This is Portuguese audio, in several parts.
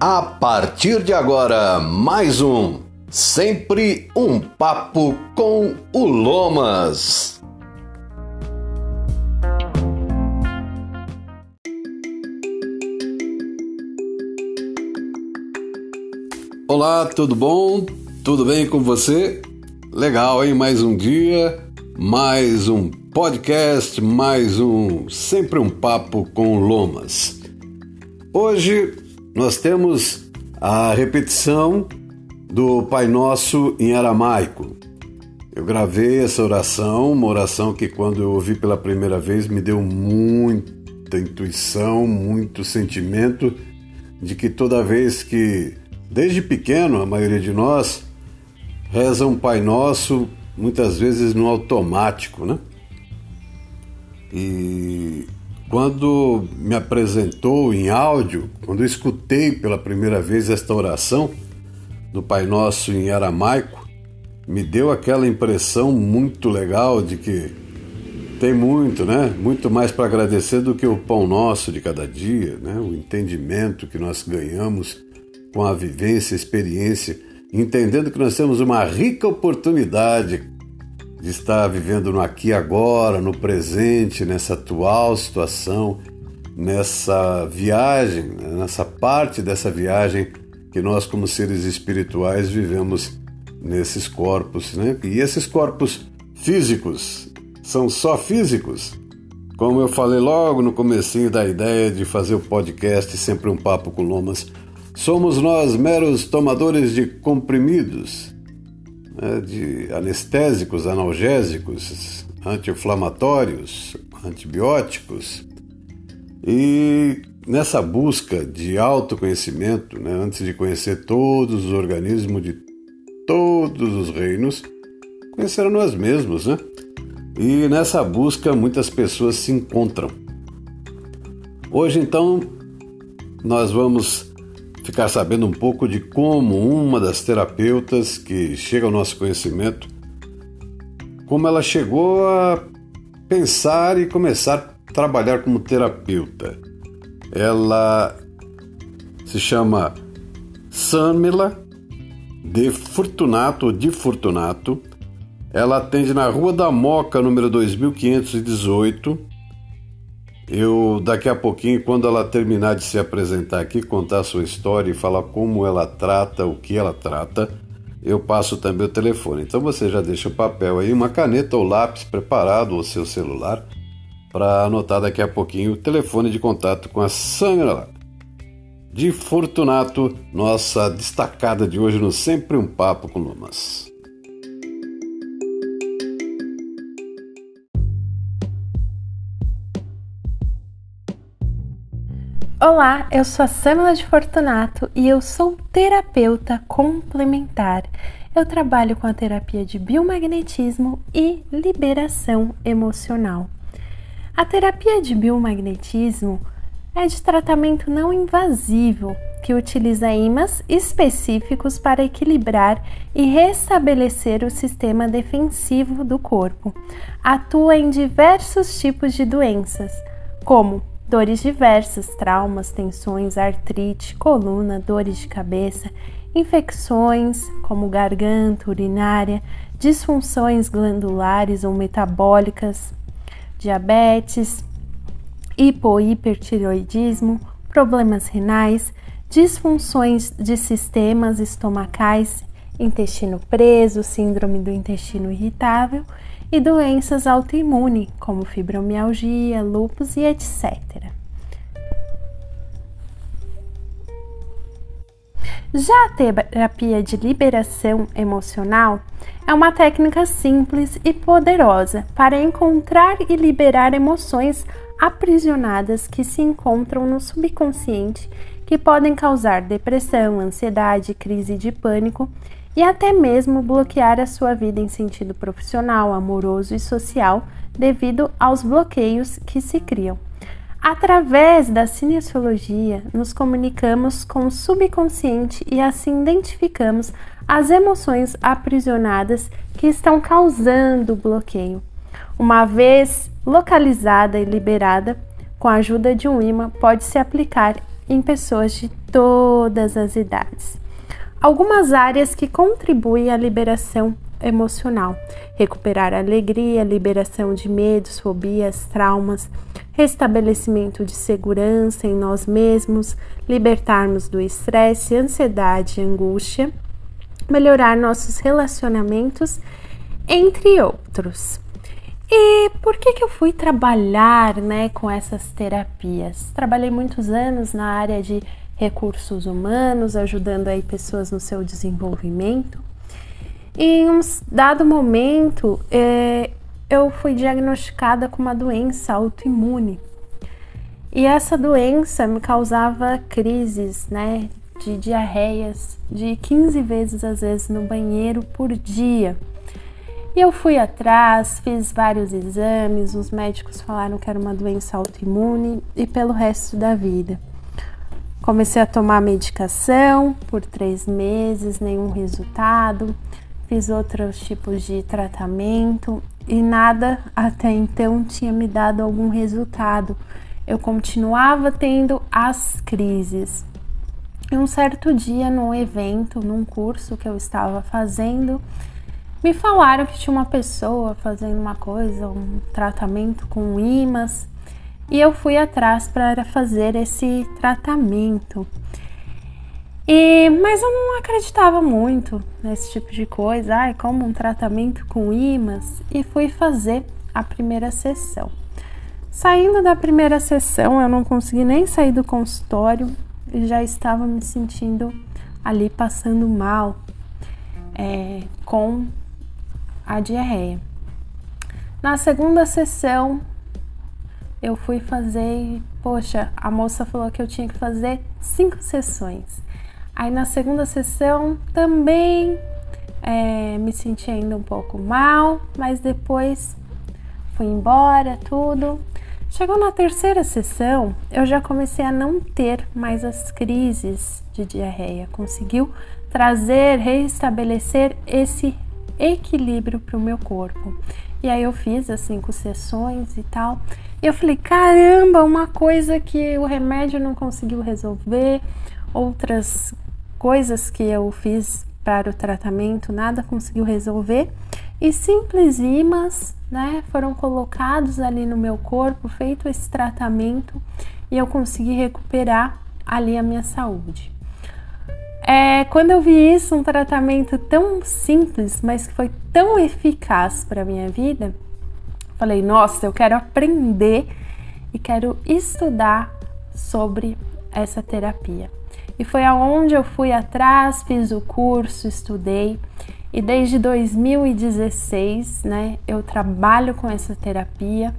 A partir de agora, mais um Sempre um Papo com o Lomas. Olá, tudo bom? Tudo bem com você? Legal, hein? Mais um dia, mais um podcast, mais um Sempre um Papo com Lomas. Hoje nós temos a repetição do Pai Nosso em aramaico. Eu gravei essa oração, uma oração que quando eu ouvi pela primeira vez me deu muita intuição, muito sentimento de que toda vez que, desde pequeno, a maioria de nós reza um Pai Nosso, muitas vezes no automático, né? E quando me apresentou em áudio, quando eu escutei pela primeira vez esta oração do Pai Nosso em aramaico, me deu aquela impressão muito legal de que tem muito, né? Muito mais para agradecer do que o pão nosso de cada dia, né? O entendimento que nós ganhamos com a vivência, experiência, entendendo que nós temos uma rica oportunidade de estar vivendo no aqui agora, no presente, nessa atual situação, nessa viagem, nessa parte dessa viagem que nós, como seres espirituais, vivemos nesses corpos, né? E esses corpos físicos são só físicos. Como eu falei logo no comecinho da ideia de fazer o podcast Sempre um Papo com Lomas, somos nós meros tomadores de comprimidos né, de anestésicos, analgésicos, anti-inflamatórios, antibióticos. E nessa busca de autoconhecimento, né, antes de conhecer todos os organismos de todos os reinos, conhecer a nós mesmos, né? E nessa busca muitas pessoas se encontram. Hoje então nós vamos ficar sabendo um pouco de como uma das terapeutas que chega ao nosso conhecimento, como ela chegou a pensar e começar a trabalhar como terapeuta. Ela se chama Samila de Fortunato, de Fortunato. Ela atende na Rua da Moca, número 2518, eu, daqui a pouquinho, quando ela terminar de se apresentar aqui, contar a sua história e falar como ela trata, o que ela trata, eu passo também o telefone. Então você já deixa o papel aí, uma caneta ou lápis preparado, ou seu celular, para anotar daqui a pouquinho o telefone de contato com a Sandra de Fortunato, nossa destacada de hoje no Sempre um Papo com Lumas. Olá, eu sou a Samela de Fortunato e eu sou terapeuta complementar. Eu trabalho com a terapia de biomagnetismo e liberação emocional. A terapia de biomagnetismo é de tratamento não invasivo que utiliza ímãs específicos para equilibrar e restabelecer o sistema defensivo do corpo. Atua em diversos tipos de doenças, como dores diversas, traumas, tensões, artrite, coluna, dores de cabeça, infecções como garganta, urinária, disfunções glandulares ou metabólicas, diabetes, hipohipertiroidismo, problemas renais, disfunções de sistemas estomacais, intestino preso, síndrome do intestino irritável e doenças autoimunes, como fibromialgia, lúpus e etc. Já a terapia de liberação emocional é uma técnica simples e poderosa para encontrar e liberar emoções aprisionadas que se encontram no subconsciente, que podem causar depressão, ansiedade, crise de pânico e até mesmo bloquear a sua vida em sentido profissional, amoroso e social devido aos bloqueios que se criam. Através da cinesiologia, nos comunicamos com o subconsciente e assim identificamos as emoções aprisionadas que estão causando o bloqueio. Uma vez localizada e liberada, com a ajuda de um imã, pode se aplicar em pessoas de todas as idades. Algumas áreas que contribuem à liberação emocional: recuperar a alegria, liberação de medos, fobias, traumas, restabelecimento de segurança em nós mesmos, libertarmos do estresse, ansiedade angústia, melhorar nossos relacionamentos, entre outros. E por que, que eu fui trabalhar né, com essas terapias? Trabalhei muitos anos na área de recursos humanos, ajudando aí pessoas no seu desenvolvimento. E em um dado momento, é, eu fui diagnosticada com uma doença autoimune. E essa doença me causava crises, né, de diarreias de 15 vezes às vezes no banheiro por dia. E eu fui atrás, fiz vários exames, os médicos falaram que era uma doença autoimune e pelo resto da vida. Comecei a tomar medicação por três meses, nenhum resultado. Fiz outros tipos de tratamento e nada até então tinha me dado algum resultado. Eu continuava tendo as crises. E um certo dia, num evento, num curso que eu estava fazendo, me falaram que tinha uma pessoa fazendo uma coisa, um tratamento com imãs, e eu fui atrás para fazer esse tratamento. E, mas eu não acreditava muito nesse tipo de coisa, ai, como um tratamento com imãs, e fui fazer a primeira sessão. Saindo da primeira sessão, eu não consegui nem sair do consultório e já estava me sentindo ali passando mal é, com a diarreia. Na segunda sessão, eu fui fazer, poxa, a moça falou que eu tinha que fazer cinco sessões. Aí na segunda sessão também é, me senti ainda um pouco mal, mas depois fui embora, tudo. Chegou na terceira sessão, eu já comecei a não ter mais as crises de diarreia. Conseguiu trazer, restabelecer esse equilíbrio para o meu corpo. E aí eu fiz as cinco sessões e tal. E eu falei, caramba, uma coisa que o remédio não conseguiu resolver, outras coisas que eu fiz para o tratamento, nada conseguiu resolver. E simples imãs, né, foram colocados ali no meu corpo, feito esse tratamento e eu consegui recuperar ali a minha saúde. É, quando eu vi isso, um tratamento tão simples, mas que foi tão eficaz para minha vida, falei: nossa, eu quero aprender e quero estudar sobre essa terapia. E foi aonde eu fui atrás, fiz o curso, estudei. E desde 2016, né, eu trabalho com essa terapia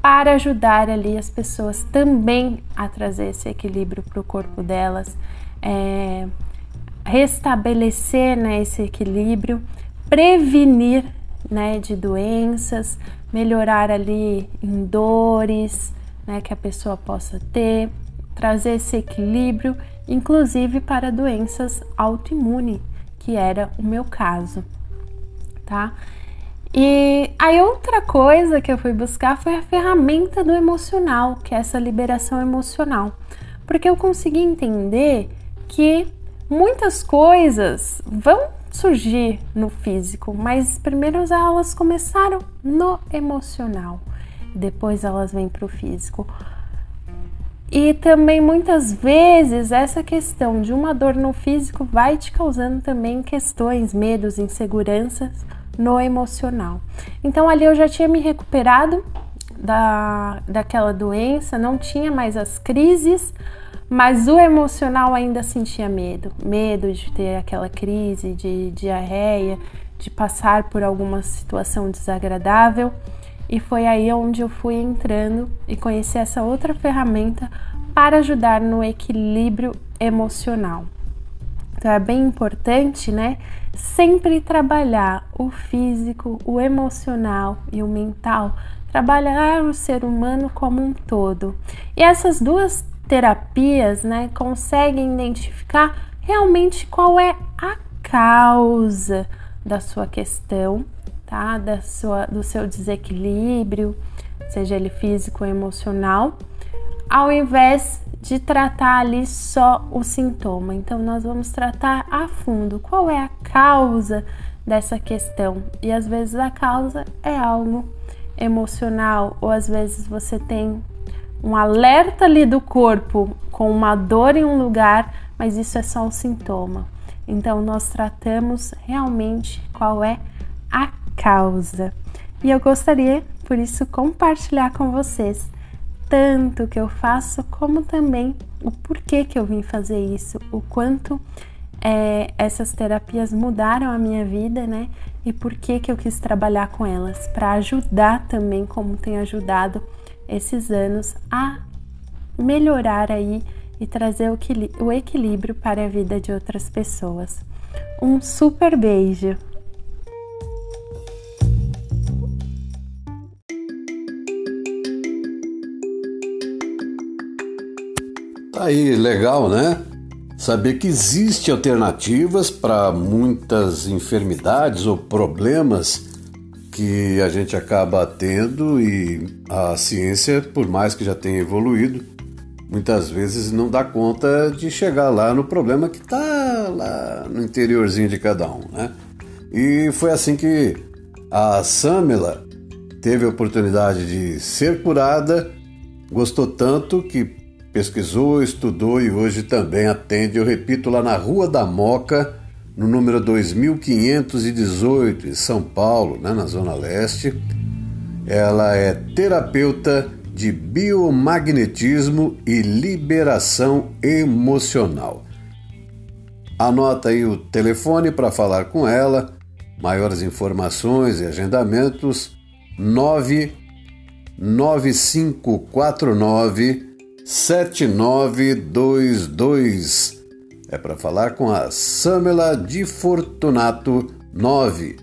para ajudar ali as pessoas também a trazer esse equilíbrio para o corpo delas, é, restabelecer né, esse equilíbrio, prevenir né, de doenças, melhorar ali em dores né, que a pessoa possa ter, trazer esse equilíbrio inclusive para doenças autoimunes, que era o meu caso, tá? E aí outra coisa que eu fui buscar foi a ferramenta do emocional, que é essa liberação emocional, porque eu consegui entender que muitas coisas vão surgir no físico, mas primeiro elas começaram no emocional, depois elas vêm para o físico. E também muitas vezes essa questão de uma dor no físico vai te causando também questões, medos, inseguranças no emocional. Então ali eu já tinha me recuperado da, daquela doença, não tinha mais as crises, mas o emocional ainda sentia medo, medo de ter aquela crise de diarreia, de passar por alguma situação desagradável. E foi aí onde eu fui entrando e conheci essa outra ferramenta para ajudar no equilíbrio emocional. Então é bem importante, né? Sempre trabalhar o físico, o emocional e o mental, trabalhar o ser humano como um todo. E essas duas terapias, né, conseguem identificar realmente qual é a causa da sua questão tá? Da sua, do seu desequilíbrio, seja ele físico ou emocional, ao invés de tratar ali só o sintoma. Então, nós vamos tratar a fundo qual é a causa dessa questão. E às vezes a causa é algo emocional, ou às vezes você tem um alerta ali do corpo com uma dor em um lugar, mas isso é só um sintoma. Então, nós tratamos realmente qual é a causa. E eu gostaria, por isso, compartilhar com vocês tanto que eu faço, como também o porquê que eu vim fazer isso, o quanto é, essas terapias mudaram a minha vida, né? E por que que eu quis trabalhar com elas para ajudar também, como tem ajudado esses anos a melhorar aí e trazer o equilíbrio para a vida de outras pessoas. Um super beijo! Tá aí, legal, né? Saber que existem alternativas para muitas enfermidades ou problemas que a gente acaba tendo e a ciência, por mais que já tenha evoluído, muitas vezes não dá conta de chegar lá no problema que está lá no interiorzinho de cada um, né? E foi assim que a Samela teve a oportunidade de ser curada, gostou tanto que pesquisou, estudou e hoje também atende, eu repito, lá na Rua da Moca, no número 2518, em São Paulo, né, na Zona Leste. Ela é terapeuta de biomagnetismo e liberação emocional. Anota aí o telefone para falar com ela. Maiores informações e agendamentos 99549 7922. É para falar com a Samela de Fortunato 9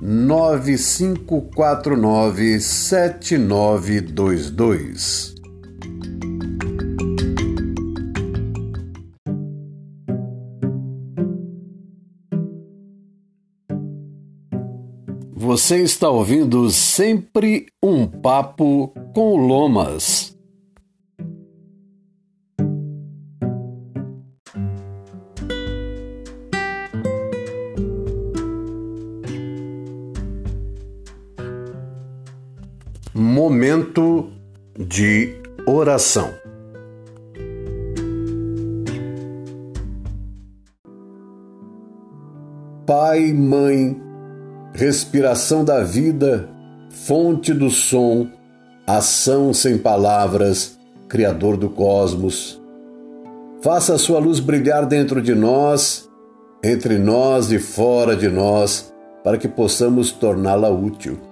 9549 7922. Você está ouvindo sempre um papo com Lomas. Momento de oração. Pai, Mãe, respiração da vida, fonte do som, ação sem palavras, Criador do cosmos. Faça a sua luz brilhar dentro de nós, entre nós e fora de nós, para que possamos torná-la útil.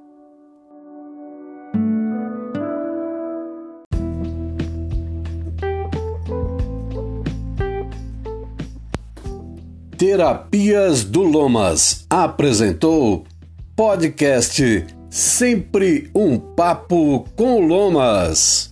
Terapias do Lomas apresentou podcast Sempre um Papo com Lomas.